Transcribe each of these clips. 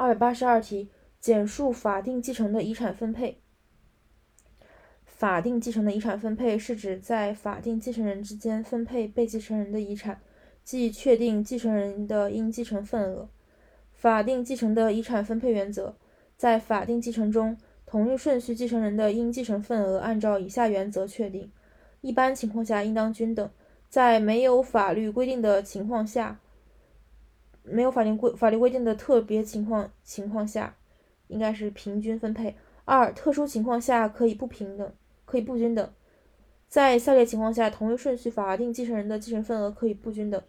二百八十二题，简述法定继承的遗产分配。法定继承的遗产分配是指在法定继承人之间分配被继承人的遗产，即确定继承人的应继承份额。法定继承的遗产分配原则，在法定继承中，同一顺序继承人的应继承份额按照以下原则确定：一般情况下应当均等，在没有法律规定的情况下，没有法定规法律规定的特别情况情况下，应该是平均分配。二、特殊情况下可以不平等。可以不均等，在下列情况下，同一顺序法定继承人的继承份额可以不均等：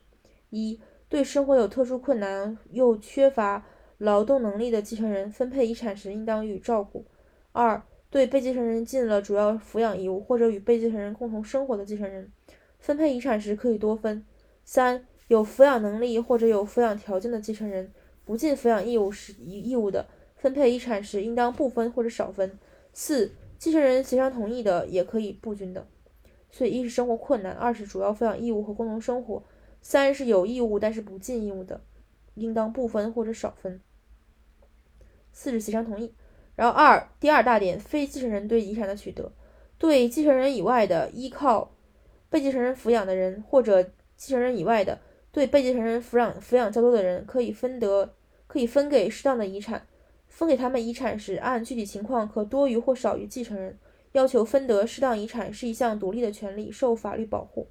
一、对生活有特殊困难又缺乏劳动能力的继承人分配遗产时应当予以照顾；二、对被继承人尽了主要抚养义务或者与被继承人共同生活的继承人分配遗产时可以多分；三、有抚养能力或者有抚养条件的继承人不尽抚养义务时义务的分配遗产时应当不分或者少分；四。继承人协商同意的也可以不均等，所以一是生活困难，二是主要抚养义务和共同生活，三是有义务但是不尽义务的，应当不分或者少分。四是协商同意。然后二第二大点，非继承人对遗产的取得，对继承人以外的依靠被继承人抚养的人，或者继承人以外的对被继承人抚养抚养较多的人，可以分得可以分给适当的遗产。分给他们遗产时，按具体情况可多于或少于继承人，要求分得适当遗产是一项独立的权利，受法律保护。